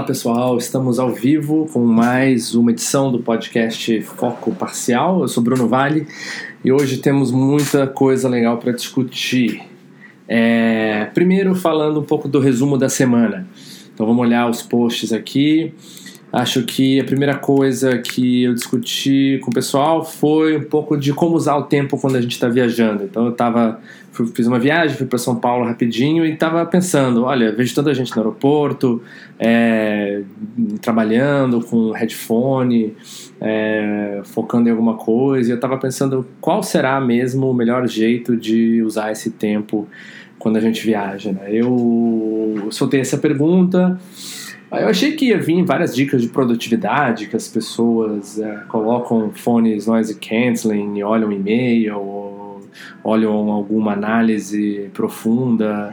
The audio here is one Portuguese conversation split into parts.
Fala pessoal, estamos ao vivo com mais uma edição do podcast Foco Parcial. Eu sou Bruno Vale e hoje temos muita coisa legal para discutir. É, primeiro, falando um pouco do resumo da semana. Então, vamos olhar os posts aqui. Acho que a primeira coisa que eu discuti com o pessoal foi um pouco de como usar o tempo quando a gente está viajando. Então eu tava, fiz uma viagem, fui para São Paulo rapidinho e estava pensando, olha, vejo tanta gente no aeroporto, é, trabalhando com headphone, é, focando em alguma coisa. E eu estava pensando qual será mesmo o melhor jeito de usar esse tempo quando a gente viaja. Né? Eu soltei essa pergunta. Eu achei que ia vir várias dicas de produtividade, que as pessoas é, colocam fones noise canceling, olham e-mail, ou olham alguma análise profunda,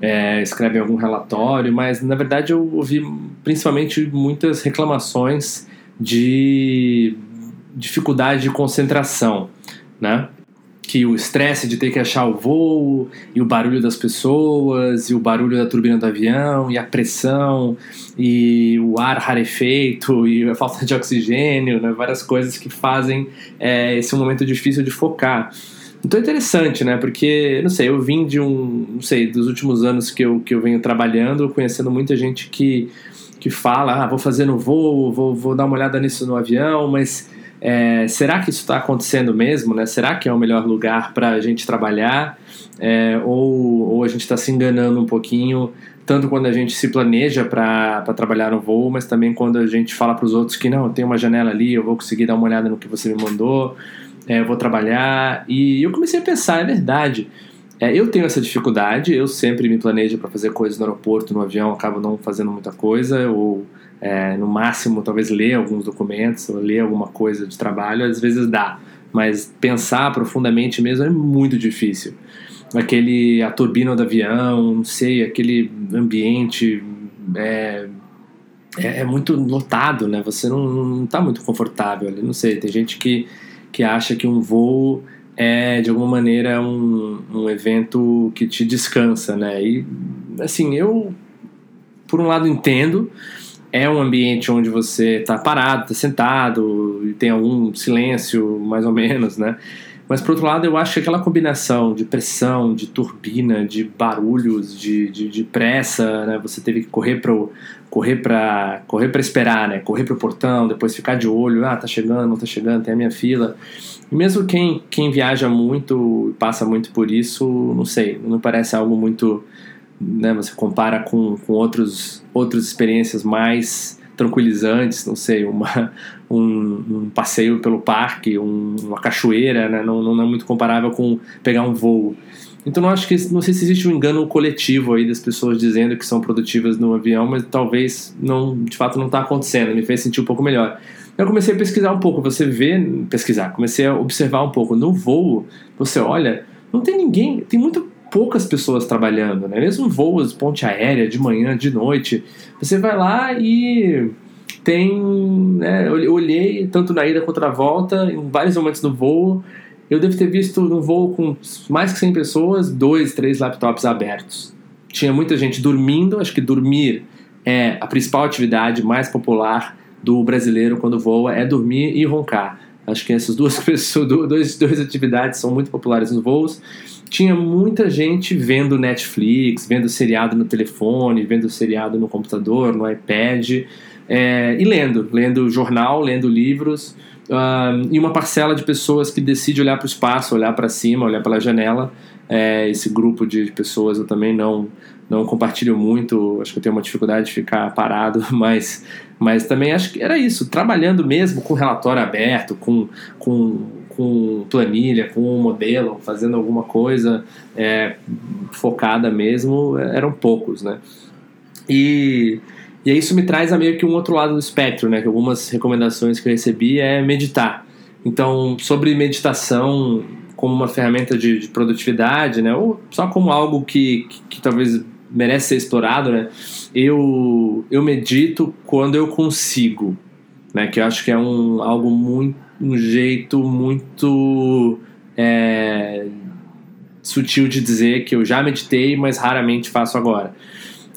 é, escrevem algum relatório, mas na verdade eu ouvi principalmente muitas reclamações de dificuldade de concentração, né? Que o estresse de ter que achar o voo, e o barulho das pessoas, e o barulho da turbina do avião, e a pressão, e o ar rarefeito, e a falta de oxigênio, né? várias coisas que fazem é, esse um momento difícil de focar. Então é interessante, né? Porque, não sei, eu vim de um, não sei, dos últimos anos que eu, que eu venho trabalhando, conhecendo muita gente que, que fala, ah, vou fazer no voo, vou, vou dar uma olhada nisso no avião, mas é, será que isso está acontecendo mesmo? Né? Será que é o melhor lugar para a gente trabalhar? É, ou, ou a gente está se enganando um pouquinho, tanto quando a gente se planeja para trabalhar no voo, mas também quando a gente fala para os outros que não, tem uma janela ali, eu vou conseguir dar uma olhada no que você me mandou, é, eu vou trabalhar. E eu comecei a pensar, é verdade. É, eu tenho essa dificuldade, eu sempre me planejo para fazer coisas no aeroporto, no avião, acabo não fazendo muita coisa, ou é, no máximo, talvez ler alguns documentos ou ler alguma coisa de trabalho, às vezes dá, mas pensar profundamente mesmo é muito difícil. Aquele, a turbina do avião, não sei, aquele ambiente é, é, é muito lotado, né? Você não, não tá muito confortável ali, não sei, tem gente que, que acha que um voo é de alguma maneira um, um evento que te descansa, né? E assim, eu por um lado entendo, é um ambiente onde você está parado, está sentado e tem algum silêncio, mais ou menos, né? Mas por outro lado, eu acho que aquela combinação de pressão, de turbina, de barulhos, de, de, de pressa, né? Você teve que correr para correr para correr para esperar, né? Correr para o portão, depois ficar de olho, ah, tá chegando, não tá chegando, tem a minha fila. E mesmo quem quem viaja muito, passa muito por isso, não sei, não parece algo muito né, você compara com, com outros, outras experiências mais tranquilizantes, não sei, uma, um, um passeio pelo parque, um, uma cachoeira, né, não, não é muito comparável com pegar um voo. Então não acho que não sei se existe um engano coletivo aí das pessoas dizendo que são produtivas no avião, mas talvez não, de fato não está acontecendo. Me fez sentir um pouco melhor. Eu comecei a pesquisar um pouco. Você vê, pesquisar, comecei a observar um pouco. No voo, você olha, não tem ninguém, tem muito poucas pessoas trabalhando, né? Mesmo voos, ponte aérea, de manhã, de noite, você vai lá e tem, né, eu olhei tanto na ida quanto na volta, em vários momentos do voo, eu devo ter visto no voo com mais que 100 pessoas, dois, três laptops abertos. Tinha muita gente dormindo, acho que dormir é a principal atividade mais popular do brasileiro quando voa, é dormir e roncar. Acho que essas duas, pessoas, duas, duas atividades são muito populares nos voos tinha muita gente vendo Netflix, vendo seriado no telefone, vendo seriado no computador, no iPad, é, e lendo, lendo jornal, lendo livros, e uma parcela de pessoas que decide olhar para o espaço, olhar para cima, olhar pela janela. É, esse grupo de pessoas eu também não não compartilho muito, acho que eu tenho uma dificuldade de ficar parado, mas, mas também acho que era isso, trabalhando mesmo com relatório aberto, com, com com planilha, com modelo, fazendo alguma coisa é, focada mesmo, eram poucos, né? E, e isso me traz a meio que um outro lado do espectro, né? Que algumas recomendações que eu recebi é meditar. Então, sobre meditação como uma ferramenta de, de produtividade, né? Ou só como algo que, que, que talvez merece ser explorado, né? Eu, eu medito quando eu consigo, né? Que eu acho que é um, algo muito um jeito muito é, sutil de dizer que eu já meditei, mas raramente faço agora.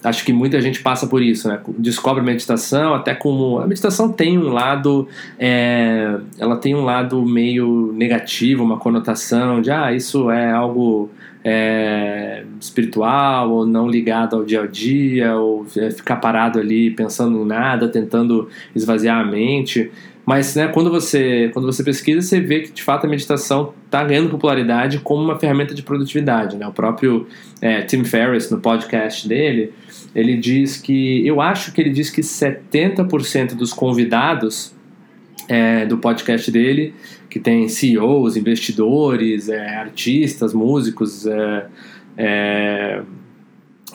Acho que muita gente passa por isso, né? Descobre a meditação, até como a meditação tem um lado, é, ela tem um lado meio negativo, uma conotação de ah, isso é algo é, espiritual ou não ligado ao dia a dia ou é, ficar parado ali pensando em nada, tentando esvaziar a mente. Mas né, quando, você, quando você pesquisa, você vê que de fato a meditação está ganhando popularidade como uma ferramenta de produtividade. Né? O próprio é, Tim Ferriss, no podcast dele, ele diz que. Eu acho que ele diz que 70% dos convidados é, do podcast dele, que tem CEOs, investidores, é, artistas, músicos, é, é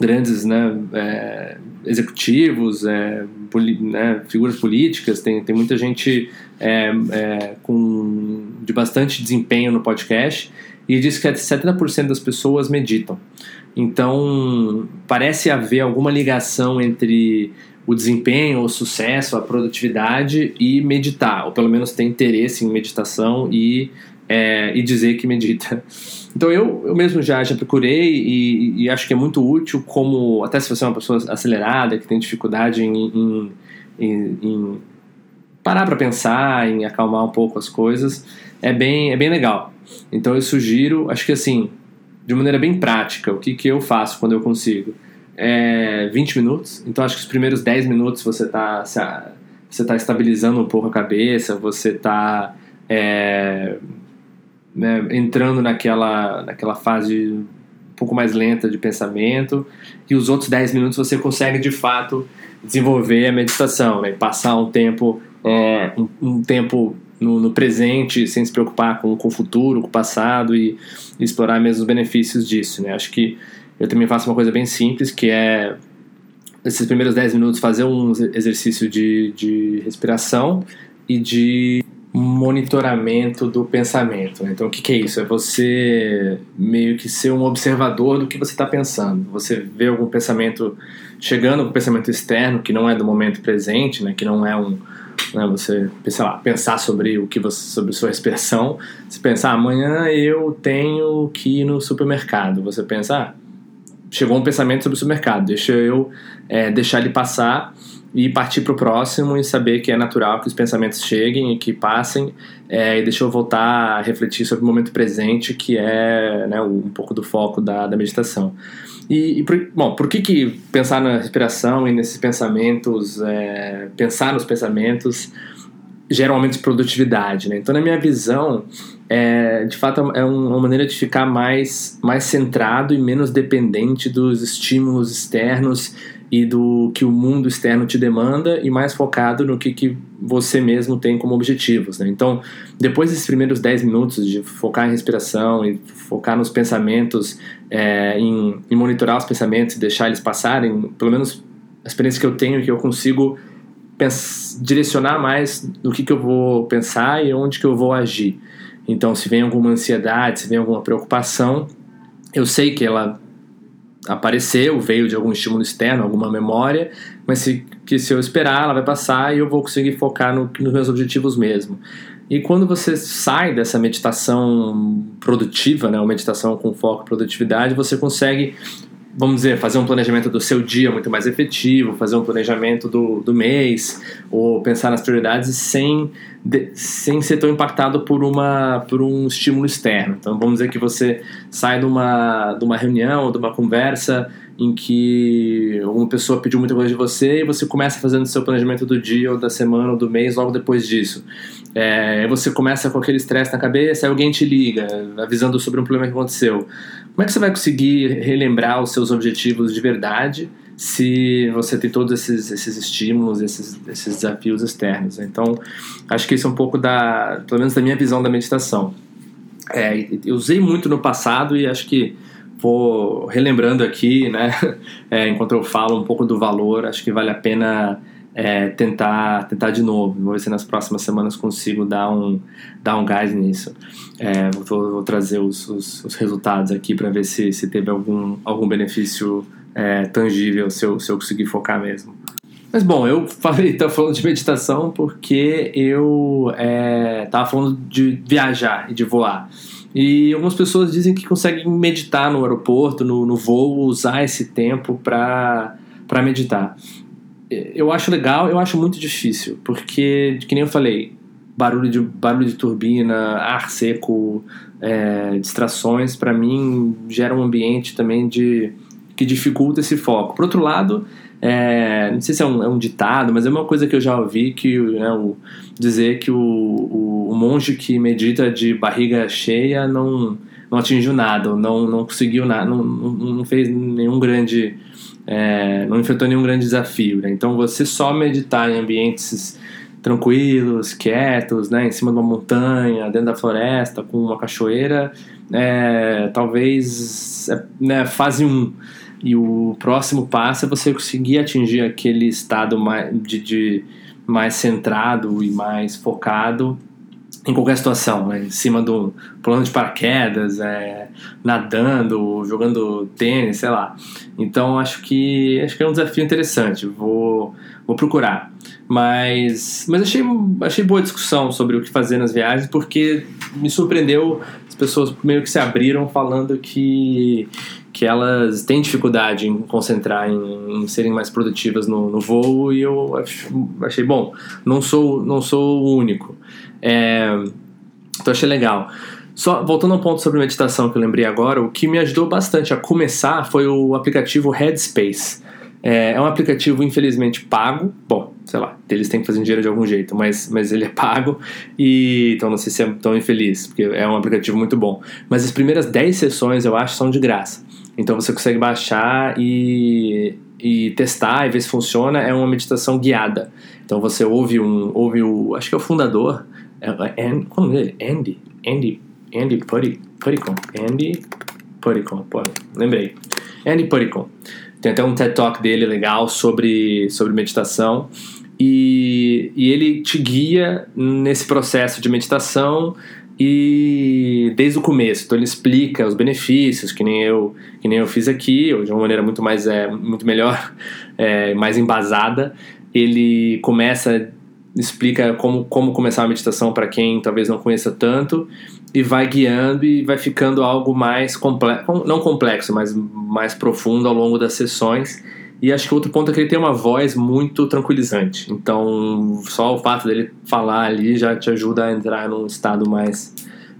grandes né, é, executivos, é, poli, né, figuras políticas, tem, tem muita gente é, é, com, de bastante desempenho no podcast, e diz que 70% das pessoas meditam. Então, parece haver alguma ligação entre o desempenho, o sucesso, a produtividade e meditar, ou pelo menos ter interesse em meditação e, é, e dizer que medita. Então eu, eu mesmo já, já procurei e, e, acho que é muito útil como, até se você é uma pessoa acelerada, que tem dificuldade em, em, em, em parar para pensar, em acalmar um pouco as coisas, é bem, é bem legal. Então eu sugiro, acho que assim, de maneira bem prática, o que, que eu faço quando eu consigo? É 20 minutos, então acho que os primeiros 10 minutos você está você tá estabilizando um pouco a cabeça, você está é, né, entrando naquela, naquela fase um pouco mais lenta de pensamento, e os outros 10 minutos você consegue de fato desenvolver a meditação, né, passar um tempo, é, um, um, tempo no, no, presente, sem se preocupar com, com o futuro, com o passado e, e explorar mesmo os benefícios disso. Né? Acho que eu também faço uma coisa bem simples, que é esses primeiros 10 minutos fazer um exercício de, de respiração e de monitoramento do pensamento. Né? Então, o que, que, é isso? É você meio que ser um observador do que você está pensando. Você vê algum pensamento chegando, um pensamento externo que não é do momento presente, né? que não é um. Né? Você, sei lá, pensar sobre o que você, sobre sua expressão. Você pensar, amanhã eu tenho que ir no supermercado. Você pensar, ah, chegou um pensamento sobre o supermercado, deixa eu é, deixar ele passar e partir para o próximo e saber que é natural que os pensamentos cheguem e que passem. É, e deixa eu voltar a refletir sobre o momento presente que é né, um pouco do foco da, da meditação. E, e por, bom por que que pensar na respiração e nesses pensamentos é, pensar nos pensamentos gera um aumento de produtividade né? então na minha visão é, de fato é uma maneira de ficar mais mais centrado e menos dependente dos estímulos externos e do que o mundo externo te demanda e mais focado no que, que você mesmo tem como objetivos. Né? Então, depois desses primeiros 10 minutos de focar em respiração e focar nos pensamentos, é, em, em, monitorar os pensamentos e deixar eles passarem, pelo menos a experiência que eu tenho é que eu consigo direcionar mais no que, que eu vou pensar e onde que eu vou agir. Então, se vem alguma ansiedade, se vem alguma preocupação, eu sei que ela apareceu, veio de algum estímulo externo, alguma memória, mas se, que se eu esperar, ela vai passar e eu vou conseguir focar no, nos meus objetivos mesmo. E quando você sai dessa meditação produtiva, né, uma meditação com foco em produtividade, você consegue vamos dizer, fazer um planejamento do seu dia muito mais efetivo, fazer um planejamento do, do mês, ou pensar nas prioridades sem, de, sem ser tão impactado por, uma, por um estímulo externo. Então, vamos dizer que você sai de uma, de uma reunião de uma conversa em que uma pessoa pediu muita coisa de você e você começa fazendo seu planejamento do dia ou da semana ou do mês logo depois disso. É, você começa com aquele estresse na cabeça, alguém te liga avisando sobre um problema que aconteceu. Como é que você vai conseguir relembrar os seus objetivos de verdade se você tem todos esses, esses estímulos, esses, esses desafios externos? Então, acho que isso é um pouco da, pelo menos da minha visão da meditação. É, eu usei muito no passado e acho que vou relembrando aqui, né, é, enquanto eu falo um pouco do valor, acho que vale a pena é, tentar tentar de novo. Vou ver se nas próximas semanas consigo dar um, dar um gás nisso. É, vou, vou, trazer os, os, os, resultados aqui para ver se, se teve algum, algum benefício é, tangível se eu, se eu conseguir focar mesmo. Mas bom, eu falei, tô falando de meditação porque eu é, tava falando de viajar e de voar. E algumas pessoas dizem que conseguem meditar no aeroporto, no, no voo, usar esse tempo para meditar. Eu acho legal, eu acho muito difícil, porque, que nem eu falei, barulho de, barulho de turbina, ar seco, é, distrações, para mim, gera um ambiente também de que dificulta esse foco. Por outro lado, é, não sei se é um, é um, ditado, mas é uma coisa que eu já ouvi que né, o, dizer que o, o, o, monge que medita de barriga cheia não, não atingiu nada, não, não conseguiu nada, não, não fez nenhum grande. É, não enfrentou nenhum grande desafio. Né? Então você só meditar em ambientes tranquilos, quietos, né, em cima de uma montanha, dentro da floresta, com uma cachoeira, é, talvez é, né, fase 1. Um. E o próximo passo é você conseguir atingir aquele estado mais, de, de mais centrado e mais focado em qualquer situação, né? em cima do plano de paraquedas, é, nadando, jogando tênis, sei lá. Então acho que acho que é um desafio interessante. Vou, vou procurar. Mas, mas achei, achei boa discussão sobre o que fazer nas viagens, porque me surpreendeu pessoas meio que se abriram falando que que elas têm dificuldade em concentrar, em, em serem mais produtivas no, no voo, e eu achei bom. Não sou, não sou o único. É, então achei legal. Só voltando ao ponto sobre meditação que eu lembrei agora, o que me ajudou bastante a começar foi o aplicativo Headspace. É, é um aplicativo infelizmente pago. Bom, sei lá, eles têm que fazer dinheiro de algum jeito, mas, mas ele é pago e então não sei se é tão infeliz, porque é um aplicativo muito bom. Mas as primeiras 10 sessões eu acho são de graça. Então você consegue baixar e, e testar e ver se funciona. É uma meditação guiada. Então você ouve um, ouve o, acho que é o fundador, é, é, como é Andy, Andy, Andy Puricon, Andy Puricon, pô, lembrei, Andy Puricon. Tem até um TED Talk dele legal sobre, sobre meditação e, e ele te guia nesse processo de meditação e desde o começo. Então ele explica os benefícios, que nem eu, que nem eu fiz aqui, ou de uma maneira muito mais é, muito melhor, é, mais embasada. Ele começa explica como, como começar a meditação para quem talvez não conheça tanto e vai guiando e vai ficando algo mais complexo, não complexo, mas mais profundo ao longo das sessões. E acho que outro ponto é que ele tem uma voz muito tranquilizante. Então, só o fato dele falar ali já te ajuda a entrar num estado mais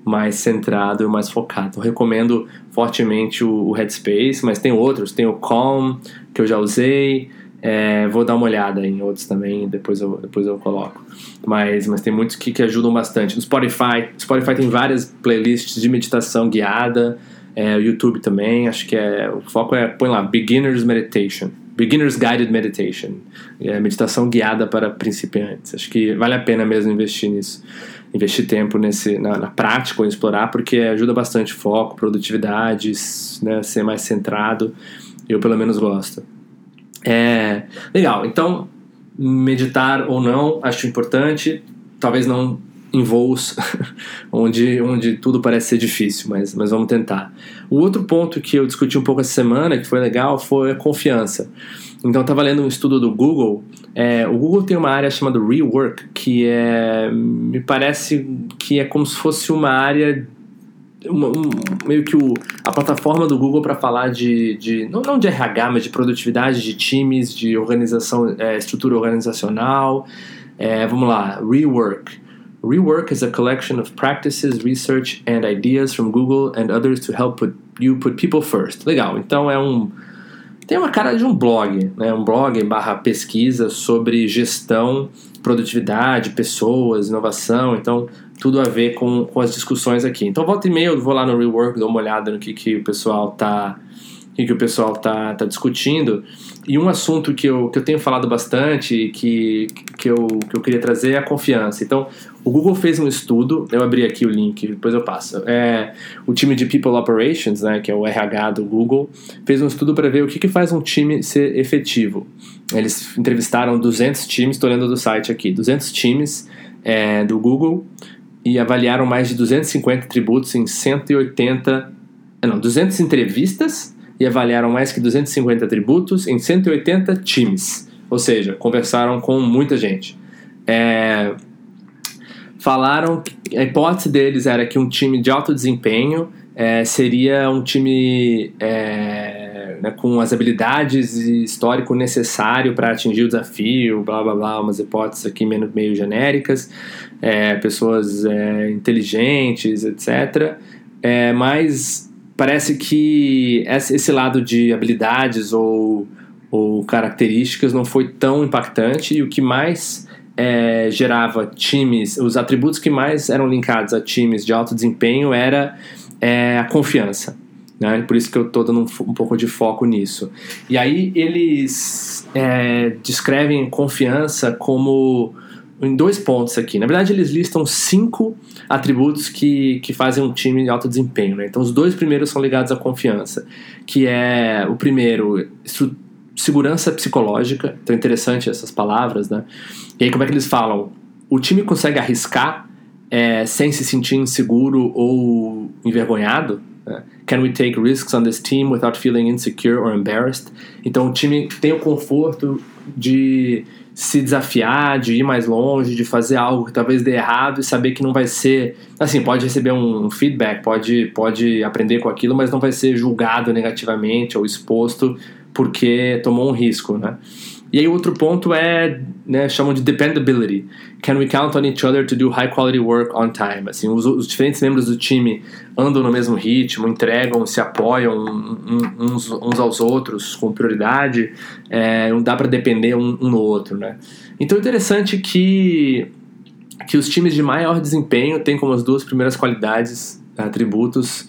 mais centrado e mais focado. Então, recomendo fortemente o, o Headspace, mas tem outros, tem o Calm, que eu já usei, é, vou dar uma olhada em outros também, depois eu, depois eu coloco. Mas, mas tem muitos que, que ajudam bastante. No Spotify, Spotify tem várias playlists de meditação guiada, é, o YouTube também, acho que é, o foco é, põe lá, Beginner's Meditation. Beginner's Guided Meditation, é, meditação guiada para principiantes. Acho que vale a pena mesmo investir nisso, investir tempo nesse, na, na prática ou explorar, porque ajuda bastante foco, produtividade, né, ser mais centrado. Eu pelo menos gosto. É, legal, então meditar ou não, acho importante. Talvez não em voos onde, onde tudo parece ser difícil, mas, mas vamos tentar. O outro ponto que eu discuti um pouco essa semana, que foi legal, foi a confiança. Então, eu estava lendo um estudo do Google. É, o Google tem uma área chamada Rework, que é, me parece que é como se fosse uma área uma, um, meio que o, a plataforma do Google para falar de, de não, não de RH, mas de produtividade de times, de organização, é, estrutura organizacional. É, vamos lá, Rework. Rework is a collection of practices, research and ideas from Google and others to help put, you put people first. Legal, então é um tem uma cara de um blog, né? um blog barra pesquisa sobre gestão, produtividade, pessoas, inovação. Então tudo a ver com, com as discussões aqui. Então, volta e meia, eu vou lá no Rework, dou uma olhada no que, que o pessoal tá que, que o pessoal tá, tá discutindo. E um assunto que eu, que eu tenho falado bastante e que, que, eu, que eu queria trazer é a confiança. Então, o Google fez um estudo, eu abri aqui o link, depois eu passo. É, o time de People Operations, né, que é o RH do Google, fez um estudo para ver o que, que faz um time ser efetivo. Eles entrevistaram 200 times, estou lendo do site aqui, 200 times é, do Google e avaliaram mais de 250 tributos em 180, eh, não, 200 entrevistas e avaliaram mais que 250 tributos em 180 times. Ou seja, conversaram com muita gente. É, falaram que a hipótese deles era que um time de alto desempenho é, seria um time é, né, com as habilidades e histórico necessário para atingir o desafio, blá blá blá, umas hipóteses aqui meio, meio genéricas, é, pessoas é, inteligentes, etc. É, mas parece que esse lado de habilidades ou, ou características não foi tão impactante e o que mais é, gerava times, os atributos que mais eram linkados a times de alto desempenho era é, a confiança. Né? Por isso que eu estou dando um, um, pouco de foco nisso. E aí eles é, descrevem confiança como em dois pontos aqui. Na verdade, eles listam cinco atributos que, que fazem um time de alto desempenho. Né? Então, os dois primeiros são ligados à confiança, que é o primeiro segurança psicológica. Então, interessante essas palavras, né? E aí, como é que eles falam? O time consegue arriscar é, sem se sentir inseguro ou envergonhado. Né? Can we take risks on this team without feeling insecure or embarrassed? Então o time tem o conforto de se desafiar, de ir mais longe, de fazer algo que talvez dê errado e saber que não vai ser, assim, pode receber um feedback, pode, pode aprender com aquilo, mas não vai ser julgado negativamente ou exposto porque tomou um risco, né? E aí outro ponto é, né, chamam de dependability. Can we count on each other to do high quality work on time? Assim, os, os diferentes membros do time andam no mesmo ritmo, entregam, se apoiam uns, uns aos outros com prioridade. É, não dá para depender um, um no outro, né? Então é interessante que que os times de maior desempenho têm como as duas primeiras qualidades, atributos,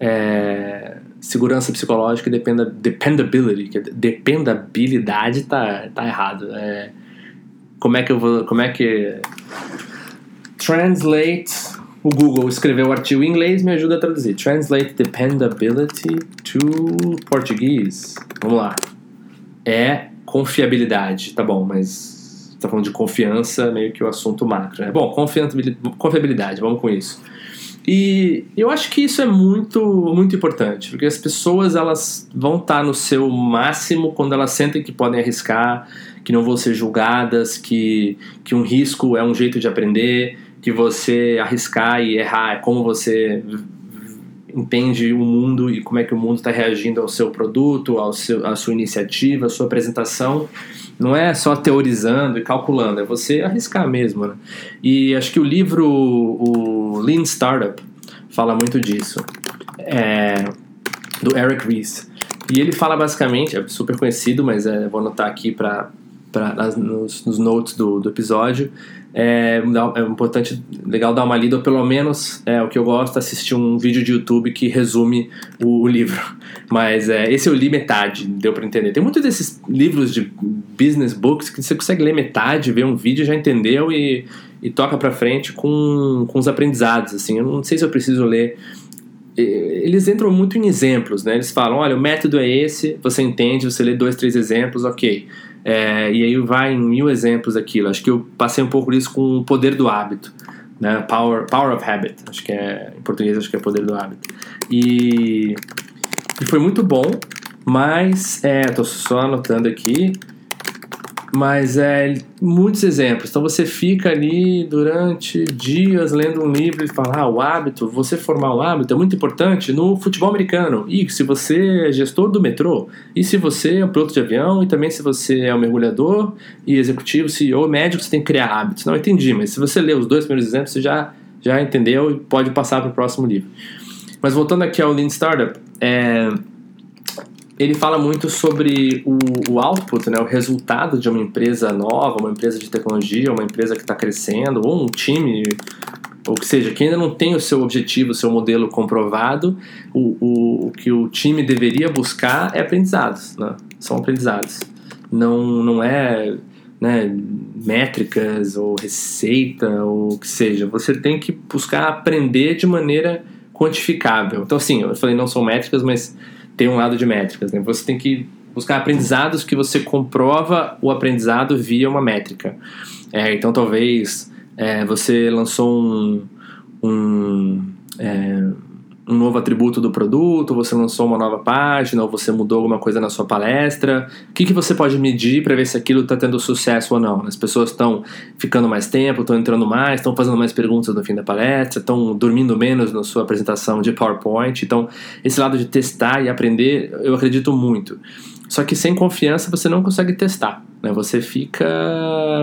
é, segurança psicológica e dependa, dependability, que dependabilidade tá, tá errado. É, como é que eu vou. Como é que. Translate. O Google escreveu o artigo em inglês me ajuda a traduzir. Translate dependability to português. Vamos lá. É confiabilidade, tá bom, mas tá falando de confiança, meio que o assunto macro, né? Bom, confiabilidade, vamos com isso. E eu acho que isso é muito, muito importante, porque as pessoas elas vão estar no seu máximo quando elas sentem que podem arriscar, que não vão ser julgadas, que, que um risco é um jeito de aprender, que você arriscar e errar é como você entende o mundo e como é que o mundo está reagindo ao seu produto, ao seu, à sua iniciativa, à sua apresentação. Não é só teorizando e calculando, é você arriscar mesmo. Né? E acho que o livro o Lean Startup fala muito disso, é, do Eric Ries. E ele fala basicamente, é super conhecido, mas é, vou anotar aqui para nos, nos notes do, do episódio, é, é, importante, legal dar uma lida, ou pelo menos é o que eu gosto, assistir um vídeo de YouTube que resume o, o livro. Mas é, esse eu li metade, deu para entender. Tem muitos desses livros de business books que você consegue ler metade, ver um vídeo já entendeu e, e toca para frente com, com os aprendizados. Assim, eu não sei se eu preciso ler eles entram muito em exemplos, né? Eles falam, olha, o método é esse, você entende, você lê dois, três exemplos, ok. É, e aí vai em mil exemplos daquilo. Acho que eu passei um pouco disso com o poder do hábito, né? Power, power of habit. Acho que é em português acho que é poder do hábito. E, e foi muito bom, mas é, tô só anotando aqui. Mas é muitos exemplos. Então você fica ali durante dias lendo um livro e fala: ah, o hábito, você formar o hábito é muito importante no futebol americano. E se você é gestor do metrô, e se você é piloto de avião, e também se você é um mergulhador e executivo, CEO, médico, você tem que criar hábitos. Não entendi, mas se você ler os dois primeiros exemplos, você já, já entendeu e pode passar para o próximo livro. Mas voltando aqui ao Lean Startup, é ele fala muito sobre o, o, output, né, o resultado de uma empresa nova, uma empresa de tecnologia, uma empresa que está crescendo, ou um time, ou que seja, que ainda não tem o seu objetivo, o seu modelo comprovado, o, o, o que o time deveria buscar é aprendizados, né? são aprendizados. Não, não é né, métricas ou receita ou o que seja. Você tem que buscar aprender de maneira quantificável. Então, assim, eu falei não são métricas, mas tem um lado de métricas. Né? Você tem que buscar aprendizados que você comprova o aprendizado via uma métrica. É, então, talvez é, você lançou um, um, é, um novo atributo do produto, você lançou uma nova página, ou você mudou alguma coisa na sua palestra. O que, que você pode medir para ver se aquilo está tendo sucesso ou não? As pessoas estão ficando mais tempo, estão entrando mais, estão fazendo mais perguntas no fim da palestra, estão dormindo menos na sua apresentação de PowerPoint. Então, esse lado de testar e aprender, eu acredito muito. Só que sem confiança você não consegue testar. Né? Você fica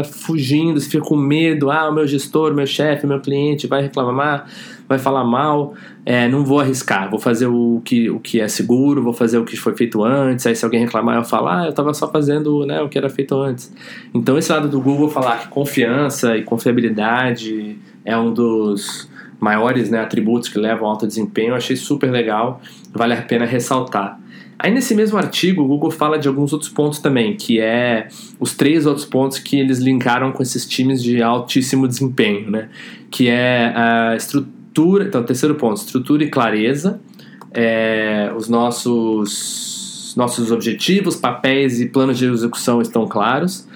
fugindo, você fica com medo. Ah, o meu gestor, meu chefe, meu cliente vai reclamar, vai falar mal. É, não vou arriscar, vou fazer o que, o que é seguro, vou fazer o que foi feito antes. Aí se alguém reclamar, eu falo, ah, eu estava só fazendo né, o que era feito antes. Então esse lado do Google falar que confiança e confiabilidade é um dos maiores né, atributos que levam ao alto desempenho, eu achei super legal, vale a pena ressaltar. Aí nesse mesmo artigo, o Google fala de alguns outros pontos também, que é os três outros pontos que eles linkaram com esses times de altíssimo desempenho, né? Que é a estrutura, então terceiro ponto, estrutura e clareza, é, os nossos nossos objetivos, papéis e planos de execução estão claros.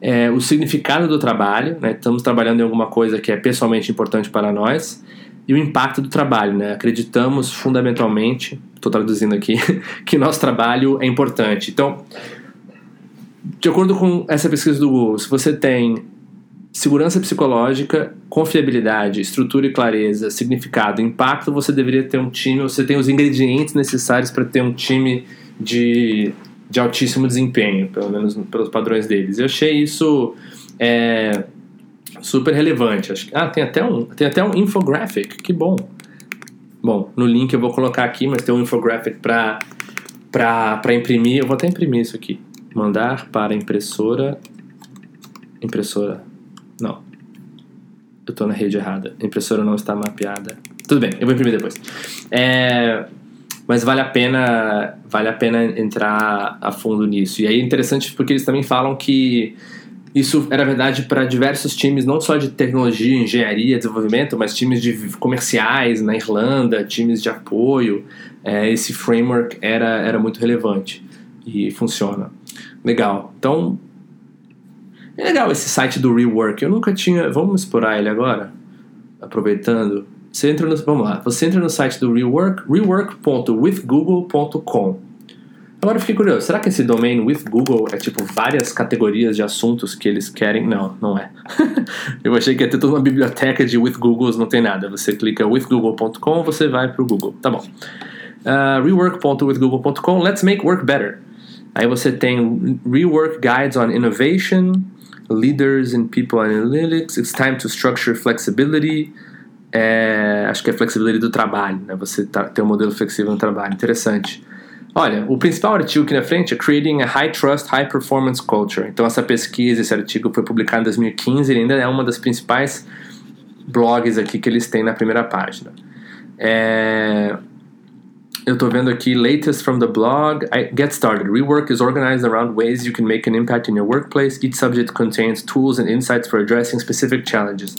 É, o significado do trabalho, né? estamos trabalhando em alguma coisa que é pessoalmente importante para nós e o impacto do trabalho. Né? Acreditamos fundamentalmente, estou traduzindo aqui, que nosso trabalho é importante. Então, de acordo com essa pesquisa do Google, se você tem segurança psicológica, confiabilidade, estrutura e clareza, significado, impacto, você deveria ter um time, você tem os ingredientes necessários para ter um time de, de altíssimo desempenho, pelo menos pelos padrões deles. Eu achei isso é, super relevante. Ah, tem até um, tem até um infographic, que bom. Bom, no link eu vou colocar aqui, mas tem um infographic para para imprimir. Eu vou até imprimir isso aqui. Mandar para impressora. Impressora. Não. Eu estou na rede errada. A impressora não está mapeada. Tudo bem, eu vou imprimir depois. É, mas vale a pena vale a pena entrar a fundo nisso. E aí é interessante porque eles também falam que isso era verdade para diversos times, não só de tecnologia, engenharia, desenvolvimento, mas times de comerciais na Irlanda, times de apoio. É, esse framework era, era muito relevante e funciona. Legal. Então, é legal esse site do Rework. Eu nunca tinha. Vamos explorar ele agora? Aproveitando. Você entra no, vamos lá. Você entra no site do Rework, rework.withgoogle.com. Agora eu fiquei curioso, será que esse domain with Google é tipo várias categorias de assuntos que eles querem? Não, não é. eu achei que ia ter toda uma biblioteca de with Googles, não tem nada. Você clica withgoogle.com, você vai para o Google. Tá bom. Uh, rework.withgoogle.com, let's make work better. Aí você tem rework guides on innovation, leaders in people analytics, it's time to structure flexibility. É, acho que é flexibilidade do trabalho, né? Você tá, ter um modelo flexível no trabalho. Interessante. Olha, o principal artigo aqui na frente é Creating a High Trust, High Performance Culture. Então, essa pesquisa, esse artigo foi publicado em 2015 e ainda é uma das principais blogs aqui que eles têm na primeira página. É... Eu estou vendo aqui, latest from the blog. I, get started. Rework is organized around ways you can make an impact in your workplace. Each subject contains tools and insights for addressing specific challenges.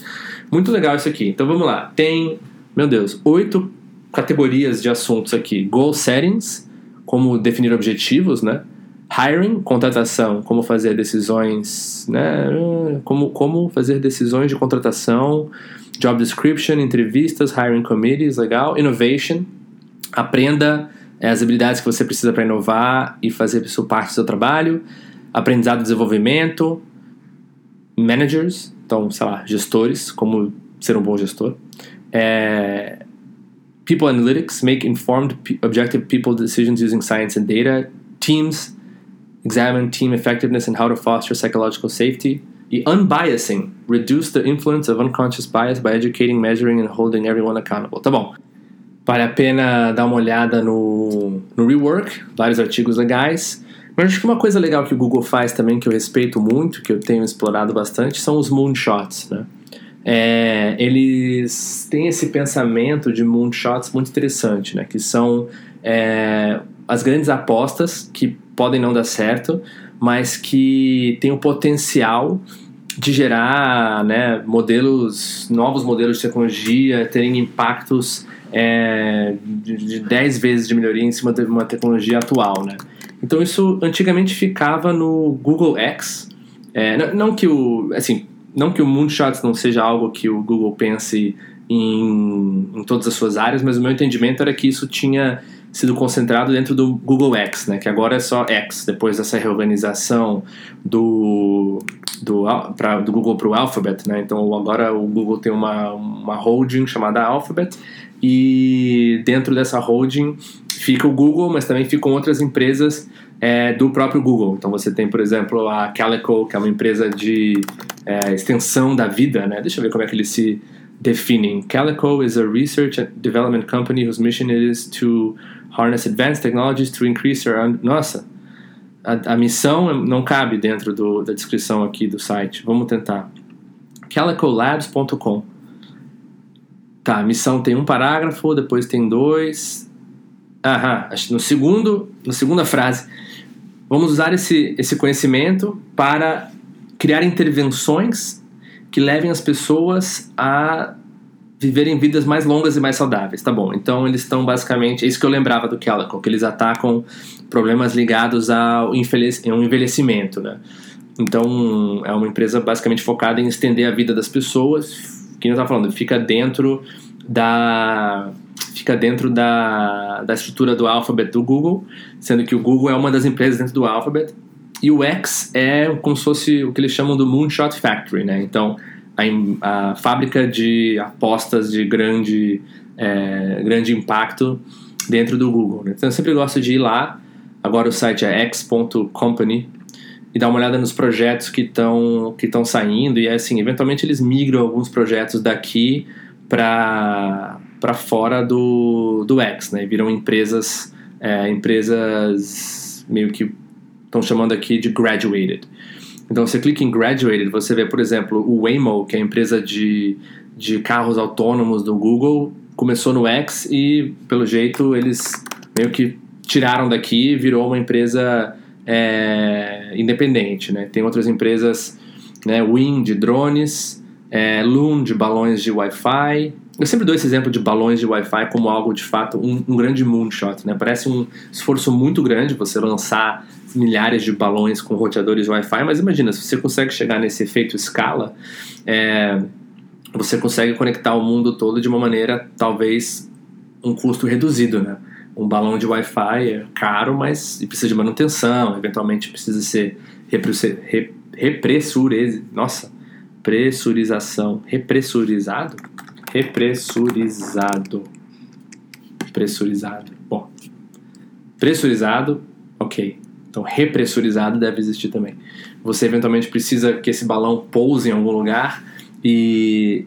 Muito legal isso aqui. Então vamos lá. Tem, meu Deus, oito categorias de assuntos aqui: goal settings, como definir objetivos, né? Hiring, contratação, como fazer decisões, né? Como, como fazer decisões de contratação, job description, entrevistas, hiring committees, legal. Innovation, aprenda é, as habilidades que você precisa para inovar e fazer isso parte do seu trabalho. Aprendizado e desenvolvimento. Managers, então, sei lá, gestores, como ser um bom gestor. É, people analytics make informed, objective people decisions using science and data. Teams examine team effectiveness and how to foster psychological safety. E unbiasing, reduce the influence of unconscious bias by educating, measuring and holding everyone accountable. Tá bom. Vale a pena dar uma olhada no, no Rework, vários artigos legais. Mas acho que uma coisa legal que o Google faz também, que eu respeito muito, que eu tenho explorado bastante, são os moonshots, né? É, eles têm esse pensamento de moonshots muito interessante, né? Que são é, as grandes apostas que podem não dar certo, mas que têm o potencial de gerar né, modelos, novos modelos de tecnologia, terem impactos é, de 10 vezes de melhoria em cima de uma tecnologia atual, né? Então isso antigamente ficava no Google X, é, não, não que o, assim, não que o Moonshots não seja algo que o Google pense em, em todas as suas áreas, mas o meu entendimento era que isso tinha sido concentrado dentro do Google X, né, que agora é só X, depois dessa reorganização do, do, pra, do Google para o Alphabet. Né, então agora o Google tem uma, uma holding chamada Alphabet e dentro dessa holding fica o Google, mas também ficam outras empresas é, do próprio Google. Então você tem, por exemplo, a Calico, que é uma empresa de é, extensão da vida, né? Deixa eu ver como é que eles se definem. Calico is a research and development company whose mission is to harness advanced technologies to increase our... Nossa, a, a missão não cabe dentro do, da descrição aqui do site. Vamos tentar. calicolabs.com Tá, a missão tem um parágrafo, depois tem dois. Aham, no segundo, na segunda frase, vamos usar esse, esse conhecimento para criar intervenções que levem as pessoas a viverem vidas mais longas e mais saudáveis, tá bom? Então eles estão basicamente, é isso que eu lembrava do Calico, que eles atacam problemas ligados ao envelhecimento, né? Então é uma empresa basicamente focada em estender a vida das pessoas que eu estava falando, fica dentro da fica dentro da, da estrutura do Alphabet do Google, sendo que o Google é uma das empresas dentro do Alphabet e o X é como se fosse o que eles chamam do Moonshot Factory, né? Então a, a fábrica de apostas de grande é, grande impacto dentro do Google. Né? Então eu sempre gosto de ir lá. Agora o site é x.company e dar uma olhada nos projetos que estão que estão saindo e assim eventualmente eles migram alguns projetos daqui para para fora do, do X, né? Viram empresas é, empresas meio que estão chamando aqui de graduated. Então você clica em graduated, você vê por exemplo o Waymo, que é a empresa de de carros autônomos do Google, começou no X e pelo jeito eles meio que tiraram daqui, virou uma empresa é, independente, né? Tem outras empresas, né? De drones, é, Loon de balões de Wi-Fi. Eu sempre dou esse exemplo de balões de Wi-Fi como algo de fato um, um, grande moonshot, né? Parece um esforço muito grande você lançar milhares de balões com roteadores Wi-Fi, mas imagina se você consegue chegar nesse efeito escala, é, você consegue conectar o mundo todo de uma maneira talvez um custo reduzido, né? Um balão de Wi-Fi é caro, mas precisa de manutenção, eventualmente precisa ser repressurizado. Nossa, pressurização. Repressurizado? Repressurizado. Pressurizado. Bom, pressurizado, ok. Então, repressurizado deve existir também. Você eventualmente precisa que esse balão pouse em algum lugar e,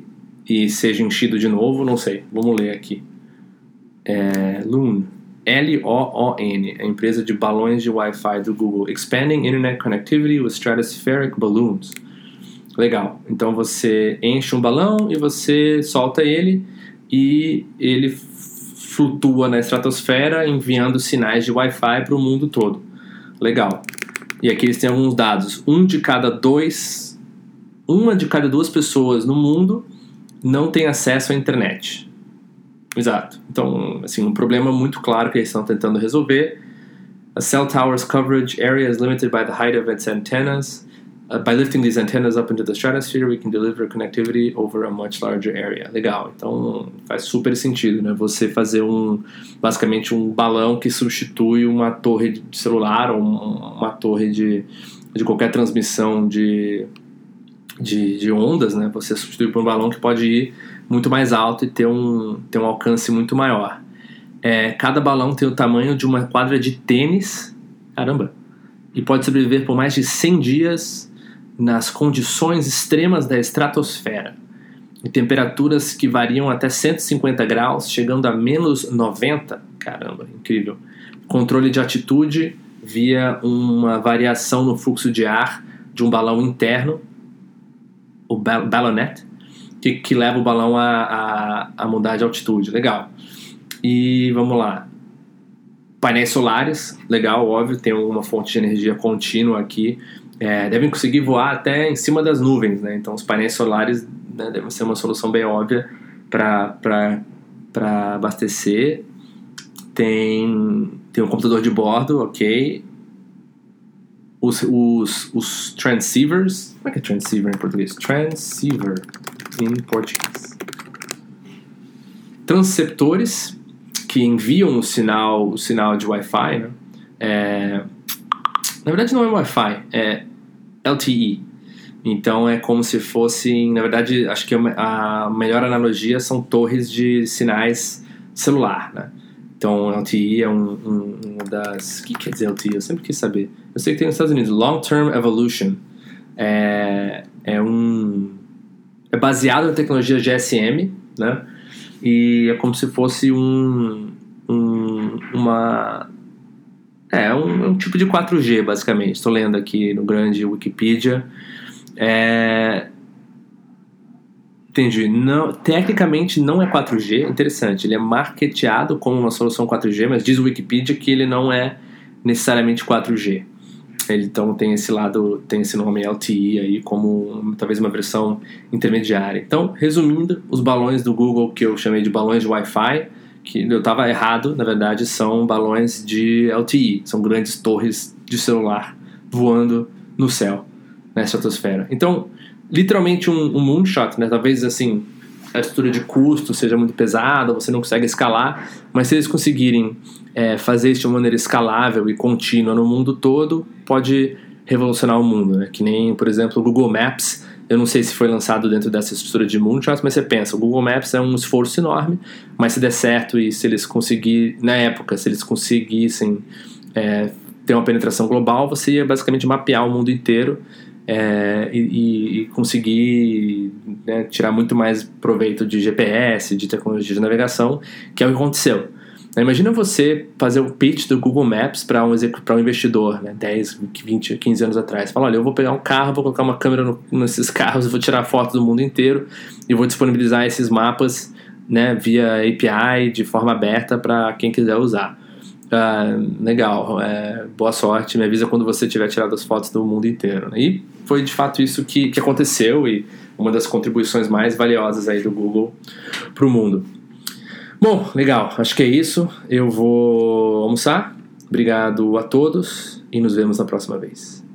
e seja enchido de novo, não sei. Vamos ler aqui. É, Loon. L-O-O-N, a empresa de balões de Wi-Fi do Google, Expanding Internet Connectivity with Stratospheric Balloons. Legal. Então você enche um balão e você solta ele e ele flutua na estratosfera enviando sinais de Wi-Fi para o mundo todo. Legal. E aqui eles têm alguns dados. Um de cada dois, uma de cada duas pessoas no mundo não tem acesso à internet. Exato. Então, assim, um problema muito claro que eles estão tentando resolver. A cell tower's coverage area is limited by the height of its antennas. Uh, by lifting these antennas up into the stratosphere, we can deliver connectivity over a much larger area. Legal. Então, faz super sentido, né? Você fazer um, basicamente um balão que substitui uma torre de celular ou uma torre de, de qualquer transmissão de, de, de ondas, né? Você substitui por um balão que pode ir muito mais alto e ter um, ter um alcance muito maior. É, cada balão tem o tamanho de uma quadra de tênis, caramba, e pode sobreviver por mais de 100 dias nas condições extremas da estratosfera, em temperaturas que variam até 150 graus, chegando a menos 90. Caramba, incrível. Controle de altitude via uma variação no fluxo de ar de um balão interno, o ballonet, que, que leva o balão a, a, a mudar de altitude. Legal. E vamos lá. Painéis solares, legal, óbvio, tem uma fonte de energia contínua aqui. É, devem conseguir voar até em cima das nuvens, né? Então, os painéis solares né, devem ser uma solução bem óbvia para abastecer. Tem, tem um computador de bordo, ok. Os, os, os transceivers. Como é que é transceiver em português? Transceiver em português. transceptores que enviam o sinal, o sinal de Wi-Fi, né? É, na verdade não é Wi-Fi, é LTE. Então é como se fossem, na verdade, acho que a melhor analogia são torres de sinais celular, né? Então LTE é um, um, uma das, o que quer dizer LTE? Eu sempre quis saber. Eu sei que tem nos Estados Unidos, Long Term Evolution. É, é um é baseado na tecnologia GSM, né? E é como se fosse um, um uma é um, um, tipo de 4G basicamente. Estou lendo aqui no grande Wikipedia. É, entendi. Não, tecnicamente não é 4G. Interessante. Ele é marketeado como uma solução 4G, mas diz o Wikipedia que ele não é necessariamente 4G. Ele então tem esse lado, tem esse nome LTE aí como talvez uma versão intermediária. Então, resumindo, os balões do Google que eu chamei de balões de Wi-Fi, que eu estava errado, na verdade, são balões de LTE, são grandes torres de celular voando no céu, na estratosfera. Então, literalmente um, um moonshot, né? Talvez assim a estrutura de custo seja muito pesada, você não consegue escalar, mas se eles conseguirem é, fazer isso de uma maneira escalável e contínua no mundo todo, pode revolucionar o mundo, né? Que nem, por exemplo, o Google Maps. Eu não sei se foi lançado dentro dessa estrutura de moonshot, mas você pensa, o Google Maps é um esforço enorme, mas se der certo e se eles conseguirem, na época, se eles conseguissem é, ter uma penetração global, você ia basicamente mapear o mundo inteiro é, e, e, conseguir né, tirar muito mais proveito de GPS, de tecnologia de navegação, que é o que aconteceu. Imagina você fazer o pitch do Google Maps para um, um investidor, né, 10, 20, 15 anos atrás. Fala, olha, eu vou pegar um carro, vou colocar uma câmera no, nesses carros, vou tirar fotos do mundo inteiro e vou disponibilizar esses mapas né, via API de forma aberta para quem quiser usar. Ah, legal, é, boa sorte, me avisa quando você tiver tirado as fotos do mundo inteiro. Né? E foi de fato isso que, que aconteceu e uma das contribuições mais valiosas aí do Google para o mundo. Bom, legal, acho que é isso. Eu vou almoçar. Obrigado a todos e nos vemos na próxima vez.